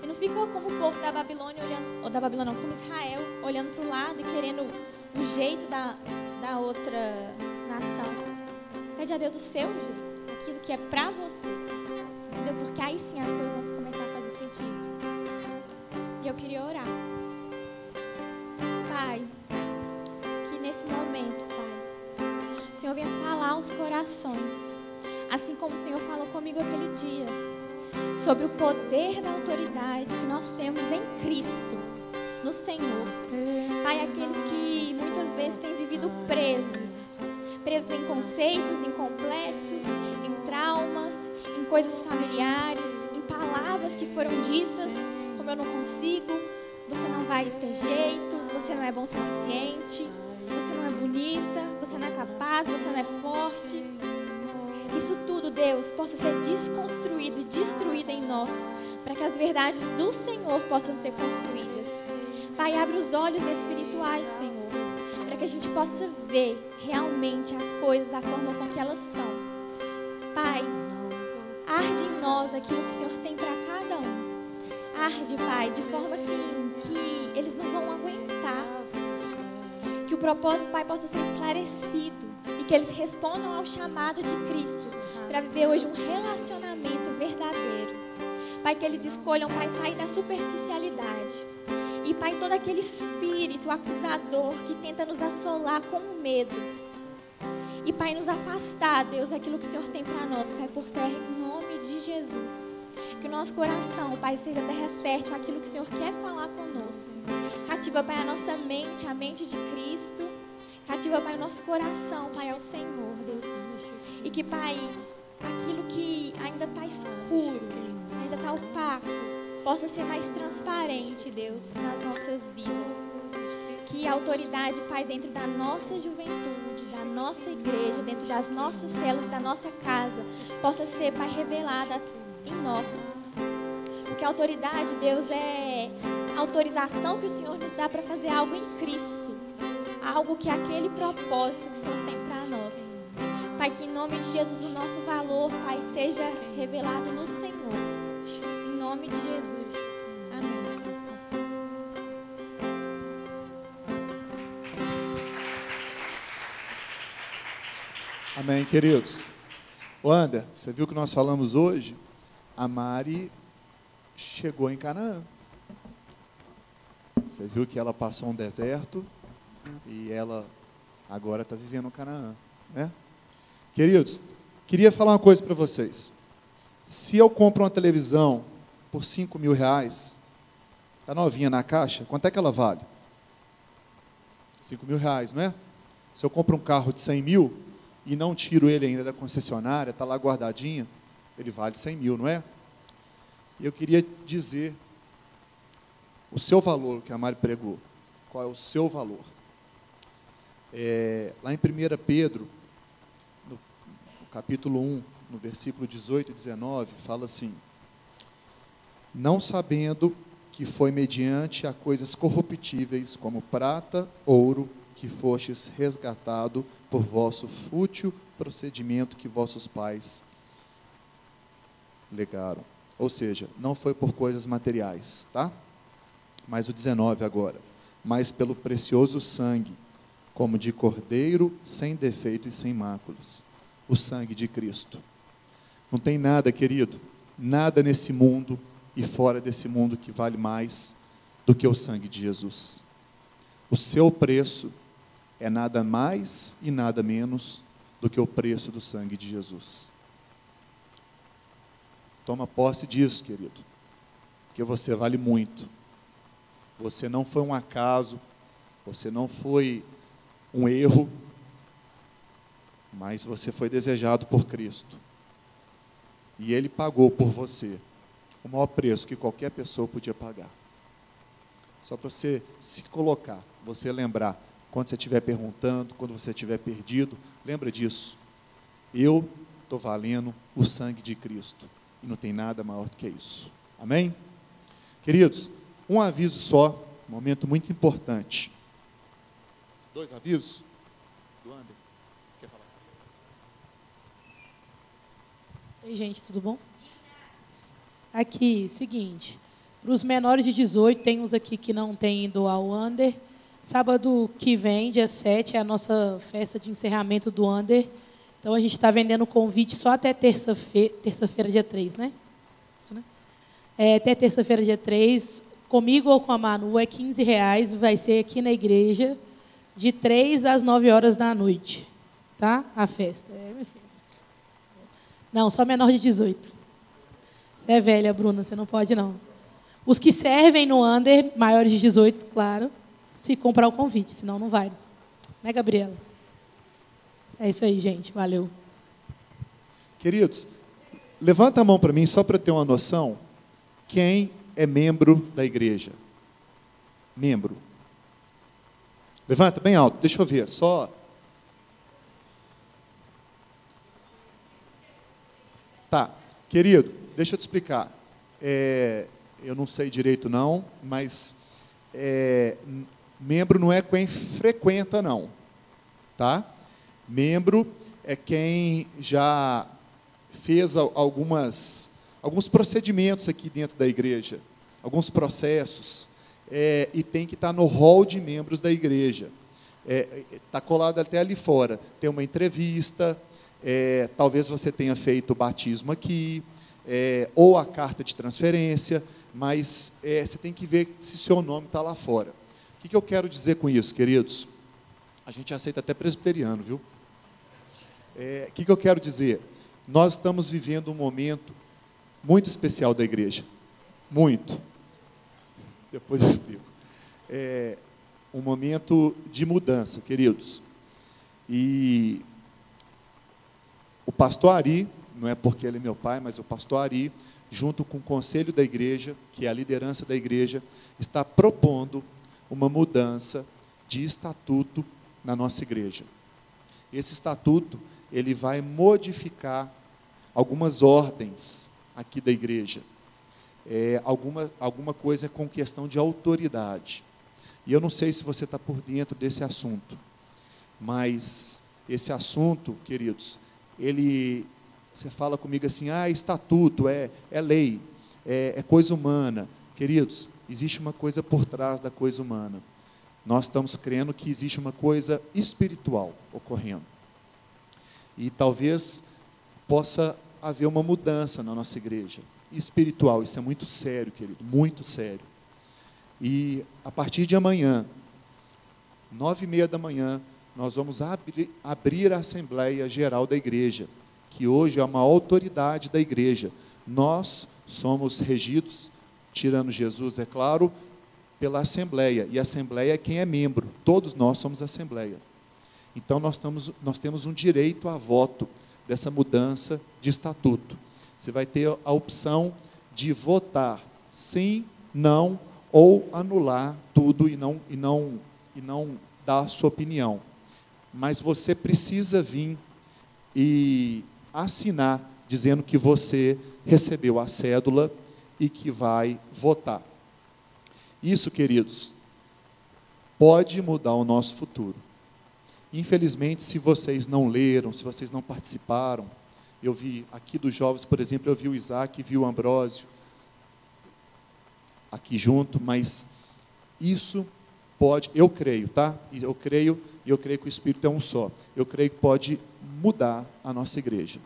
E não fica como o povo da Babilônia olhando, ou da Babilônia não, como Israel, olhando para o lado e querendo o jeito da, da outra nação. Pede a Deus o seu jeito, aquilo que é para você. Entendeu? Porque aí sim as coisas vão começar a fazer sentido. E eu queria orar. Pai, que nesse momento, Pai, o Senhor venha falar aos corações, assim como o Senhor falou comigo aquele dia, sobre o poder da autoridade que nós temos em Cristo, no Senhor. Pai, aqueles que muitas vezes têm vivido presos, presos em conceitos, em complexos, em traumas, em coisas familiares, em palavras que foram ditas como eu não consigo, você não vai ter jeito, você não é bom o suficiente, você não é bonita, você não é capaz, você não é forte. Isso tudo, Deus, possa ser desconstruído e destruído em nós, para que as verdades do Senhor possam ser construídas. Pai, abre os olhos espirituais, Senhor, para que a gente possa ver realmente as coisas da forma com que elas são. Pai, arde em nós aquilo que o Senhor tem para cada um arde, Pai, de forma assim que eles não vão aguentar. Que o propósito, Pai, possa ser esclarecido e que eles respondam ao chamado de Cristo para viver hoje um relacionamento verdadeiro. Pai, que eles escolham, Pai, sair da superficialidade. E, Pai, todo aquele espírito acusador que tenta nos assolar com o medo. E, Pai, nos afastar, Deus, daquilo que o Senhor tem para nós, cai por terra em nome de Jesus. Que o nosso coração, Pai, seja terra fértil aquilo que o Senhor quer falar conosco. Cativa, Pai, a nossa mente, a mente de Cristo. Cativa, Pai, o nosso coração, Pai, ao Senhor, Deus. E que, Pai, aquilo que ainda está escuro, ainda está opaco, possa ser mais transparente, Deus, nas nossas vidas. Que a autoridade, Pai, dentro da nossa juventude, da nossa igreja, dentro das nossas células, da nossa casa, possa ser, Pai, revelada em nós. Porque a autoridade, Deus, é autorização que o Senhor nos dá para fazer algo em Cristo. Algo que é aquele propósito que o Senhor tem para nós. Pai, que em nome de Jesus o nosso valor, Pai, seja revelado no Senhor. Em nome de Jesus. Amém. Amém, queridos. Wander, você viu que nós falamos hoje? A Mari chegou em Canaã. Você viu que ela passou um deserto e ela agora está vivendo em Canaã, né? Queridos, queria falar uma coisa para vocês. Se eu compro uma televisão por 5 mil reais, está novinha na caixa, quanto é que ela vale? 5 mil reais, não é? Se eu compro um carro de 100 mil e não tiro ele ainda da concessionária, está lá guardadinho, ele vale 100 mil, não é? Eu queria dizer o seu valor que a Mari pregou. Qual é o seu valor? É, lá em 1 Pedro, no, no capítulo 1, no versículo 18 e 19, fala assim: Não sabendo que foi mediante a coisas corruptíveis, como prata, ouro, que fostes resgatado por vosso fútil procedimento que vossos pais legaram. Ou seja, não foi por coisas materiais, tá? Mas o 19 agora. Mas pelo precioso sangue, como de cordeiro, sem defeito e sem máculas. O sangue de Cristo. Não tem nada, querido, nada nesse mundo e fora desse mundo que vale mais do que o sangue de Jesus. O seu preço é nada mais e nada menos do que o preço do sangue de Jesus. Toma posse disso, querido, porque você vale muito. Você não foi um acaso, você não foi um erro, mas você foi desejado por Cristo. E Ele pagou por você o maior preço que qualquer pessoa podia pagar. Só para você se colocar, você lembrar, quando você estiver perguntando, quando você estiver perdido, lembra disso. Eu estou valendo o sangue de Cristo. E não tem nada maior do que isso. Amém? Queridos, um aviso só, momento muito importante. Dois avisos? Do Ander. Quer falar? Ei, gente, tudo bom? Aqui, seguinte. Para os menores de 18, tem uns aqui que não têm ido ao Under. Sábado que vem, dia 7, é a nossa festa de encerramento do Under. Então, a gente está vendendo convite só até terça-feira, terça-feira, dia 3, né? Isso, né? É, até terça-feira, dia 3. Comigo ou com a Manu é 15 reais. Vai ser aqui na igreja, de 3 às 9 horas da noite. Tá? A festa. É. Não, só menor de 18. Você é velha, Bruna, você não pode, não. Os que servem no Under, maiores de 18, claro, se comprar o convite, senão não vai. Né, Gabriela? É isso aí, gente. Valeu. Queridos, levanta a mão para mim só para ter uma noção. Quem é membro da igreja? Membro. Levanta bem alto, deixa eu ver, só. Tá, querido, deixa eu te explicar. É, eu não sei direito não, mas é, membro não é quem frequenta não, tá? Membro é quem já fez algumas, alguns procedimentos aqui dentro da igreja, alguns processos, é, e tem que estar no hall de membros da igreja. está é, tá colado até ali fora. Tem uma entrevista, é, talvez você tenha feito o batismo aqui, é, ou a carta de transferência, mas é, você tem que ver se seu nome está lá fora. O que, que eu quero dizer com isso, queridos? A gente aceita até presbiteriano, viu? É, o que, que eu quero dizer? Nós estamos vivendo um momento muito especial da igreja. Muito. Depois eu explico. É um momento de mudança, queridos. E o pastor Ari, não é porque ele é meu pai, mas o pastor Ari, junto com o conselho da igreja, que é a liderança da igreja, está propondo uma mudança de estatuto na nossa igreja. Esse estatuto, ele vai modificar algumas ordens aqui da igreja. É, alguma, alguma coisa com questão de autoridade. E eu não sei se você está por dentro desse assunto, mas esse assunto, queridos, ele, você fala comigo assim, ah, estatuto, é, é lei, é, é coisa humana. Queridos, existe uma coisa por trás da coisa humana. Nós estamos crendo que existe uma coisa espiritual ocorrendo. E talvez possa haver uma mudança na nossa igreja. Espiritual, isso é muito sério, querido, muito sério. E a partir de amanhã, nove e meia da manhã, nós vamos abrir, abrir a Assembleia Geral da Igreja, que hoje é uma autoridade da Igreja. Nós somos regidos, tirando Jesus, é claro, pela Assembleia. E a Assembleia é quem é membro. Todos nós somos Assembleia. Então nós, estamos, nós temos um direito a voto dessa mudança de estatuto. Você vai ter a opção de votar sim, não ou anular tudo e não e não e não dar sua opinião. Mas você precisa vir e assinar dizendo que você recebeu a cédula e que vai votar. Isso, queridos, pode mudar o nosso futuro. Infelizmente, se vocês não leram, se vocês não participaram, eu vi aqui dos jovens, por exemplo, eu vi o Isaac, vi o Ambrósio aqui junto, mas isso pode, eu creio, tá? Eu creio e eu creio que o Espírito é um só. Eu creio que pode mudar a nossa igreja.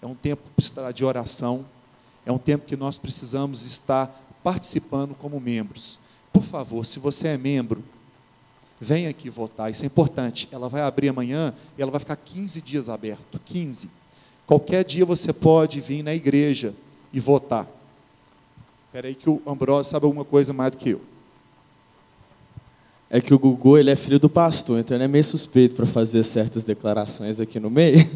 É um tempo de oração, é um tempo que nós precisamos estar participando como membros. Por favor, se você é membro, Vem aqui votar, isso é importante. Ela vai abrir amanhã e ela vai ficar 15 dias aberto 15. Qualquer dia você pode vir na igreja e votar. Espera aí que o Ambrosio sabe alguma coisa mais do que eu. É que o Gugu ele é filho do pastor, então ele é meio suspeito para fazer certas declarações aqui no meio.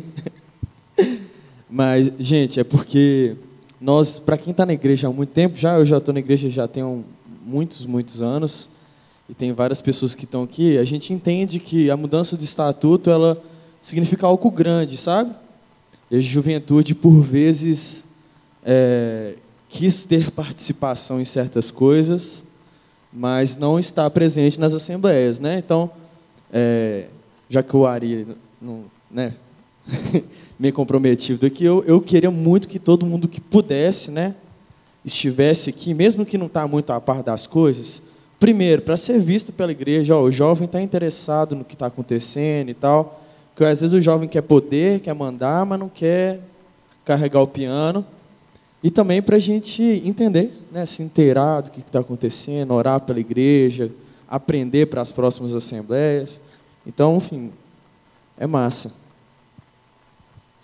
Mas, gente, é porque nós, para quem está na igreja há muito tempo, já eu já estou na igreja já tenho muitos, muitos anos, e tem várias pessoas que estão aqui, a gente entende que a mudança de estatuto ela significa algo grande, sabe? E a juventude, por vezes, é, quis ter participação em certas coisas, mas não está presente nas assembleias, né? Então, é, já que o Ari não, né, me comprometido aqui, eu, eu queria muito que todo mundo que pudesse, né, estivesse aqui, mesmo que não está muito a par das coisas, Primeiro, para ser visto pela igreja, ó, o jovem está interessado no que está acontecendo e tal. Porque às vezes o jovem quer poder, quer mandar, mas não quer carregar o piano. E também para a gente entender, né, se inteirar do que está acontecendo, orar pela igreja, aprender para as próximas assembleias. Então, enfim, é massa.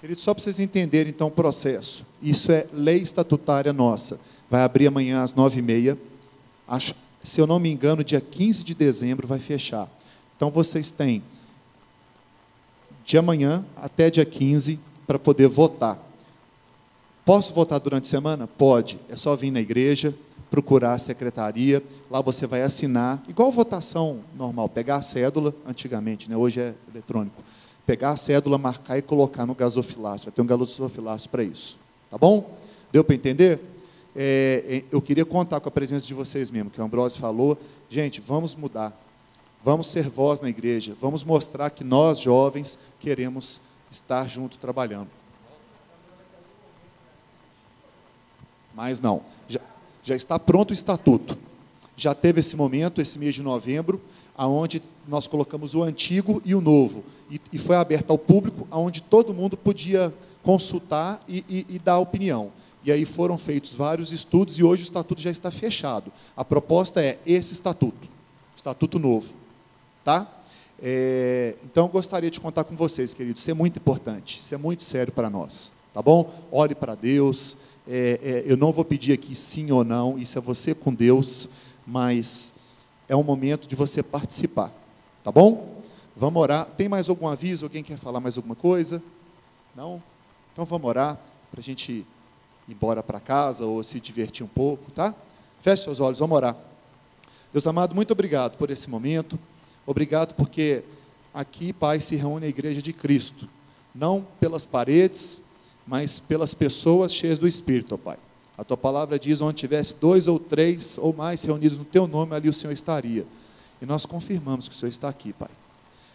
Querido, só para vocês entenderem então o processo. Isso é lei estatutária nossa. Vai abrir amanhã às nove e meia. Acho se eu não me engano, dia 15 de dezembro vai fechar. Então vocês têm de amanhã até dia 15 para poder votar. Posso votar durante a semana? Pode. É só vir na igreja, procurar a secretaria, lá você vai assinar, igual votação normal, pegar a cédula, antigamente, né? hoje é eletrônico, pegar a cédula, marcar e colocar no gasofilácio. Vai ter um gasofilácio para isso. Tá bom? Deu para entender? é, é, eu queria contar com a presença de vocês mesmo, que o Ambrosio falou. Gente, vamos mudar. Vamos ser voz na igreja. Vamos mostrar que nós, jovens, queremos estar junto trabalhando. Mas não. Já, já está pronto o estatuto. já teve esse momento, esse mês de novembro, aonde nós colocamos o antigo e o novo. E, e foi aberto ao público, aonde todo mundo podia consultar e, e, e dar opinião. E aí foram feitos vários estudos e hoje o estatuto já está fechado. A proposta é esse estatuto, estatuto novo, tá? É, então gostaria de contar com vocês, queridos. Isso é muito importante, isso é muito sério para nós, tá bom? Ore para Deus. É, é, eu não vou pedir aqui sim ou não. Isso é você com Deus, mas é um momento de você participar, tá bom? Vamos orar. Tem mais algum aviso? Alguém quer falar mais alguma coisa? Não? Então vamos orar para a gente embora para casa ou se divertir um pouco, tá? Feche seus olhos, vamos orar. Deus amado, muito obrigado por esse momento. Obrigado porque aqui, Pai, se reúne a igreja de Cristo, não pelas paredes, mas pelas pessoas cheias do Espírito, ó Pai. A tua palavra diz: onde tivesse dois ou três ou mais reunidos no teu nome, ali o Senhor estaria. E nós confirmamos que o Senhor está aqui, Pai.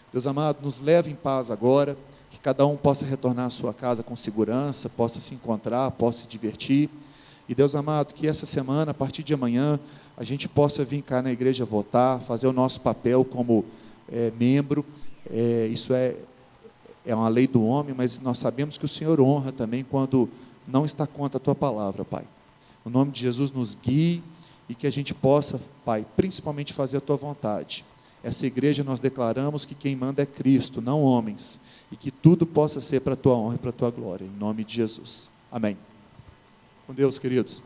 Deus amado, nos leve em paz agora que cada um possa retornar à sua casa com segurança, possa se encontrar, possa se divertir. E Deus amado, que essa semana, a partir de amanhã, a gente possa vir cá na igreja votar, fazer o nosso papel como é, membro. É, isso é, é uma lei do homem, mas nós sabemos que o Senhor honra também quando não está contra a tua palavra, Pai. O nome de Jesus nos guie e que a gente possa, Pai, principalmente fazer a tua vontade. Essa igreja nós declaramos que quem manda é Cristo, não homens e que tudo possa ser para a tua honra e para a tua glória, em nome de Jesus. Amém. Com Deus, queridos.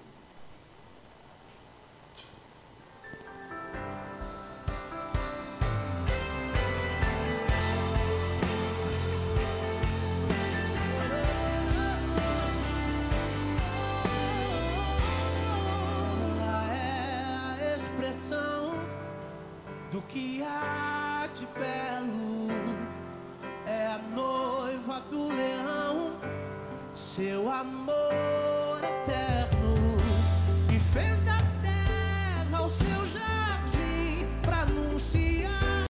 seu amor.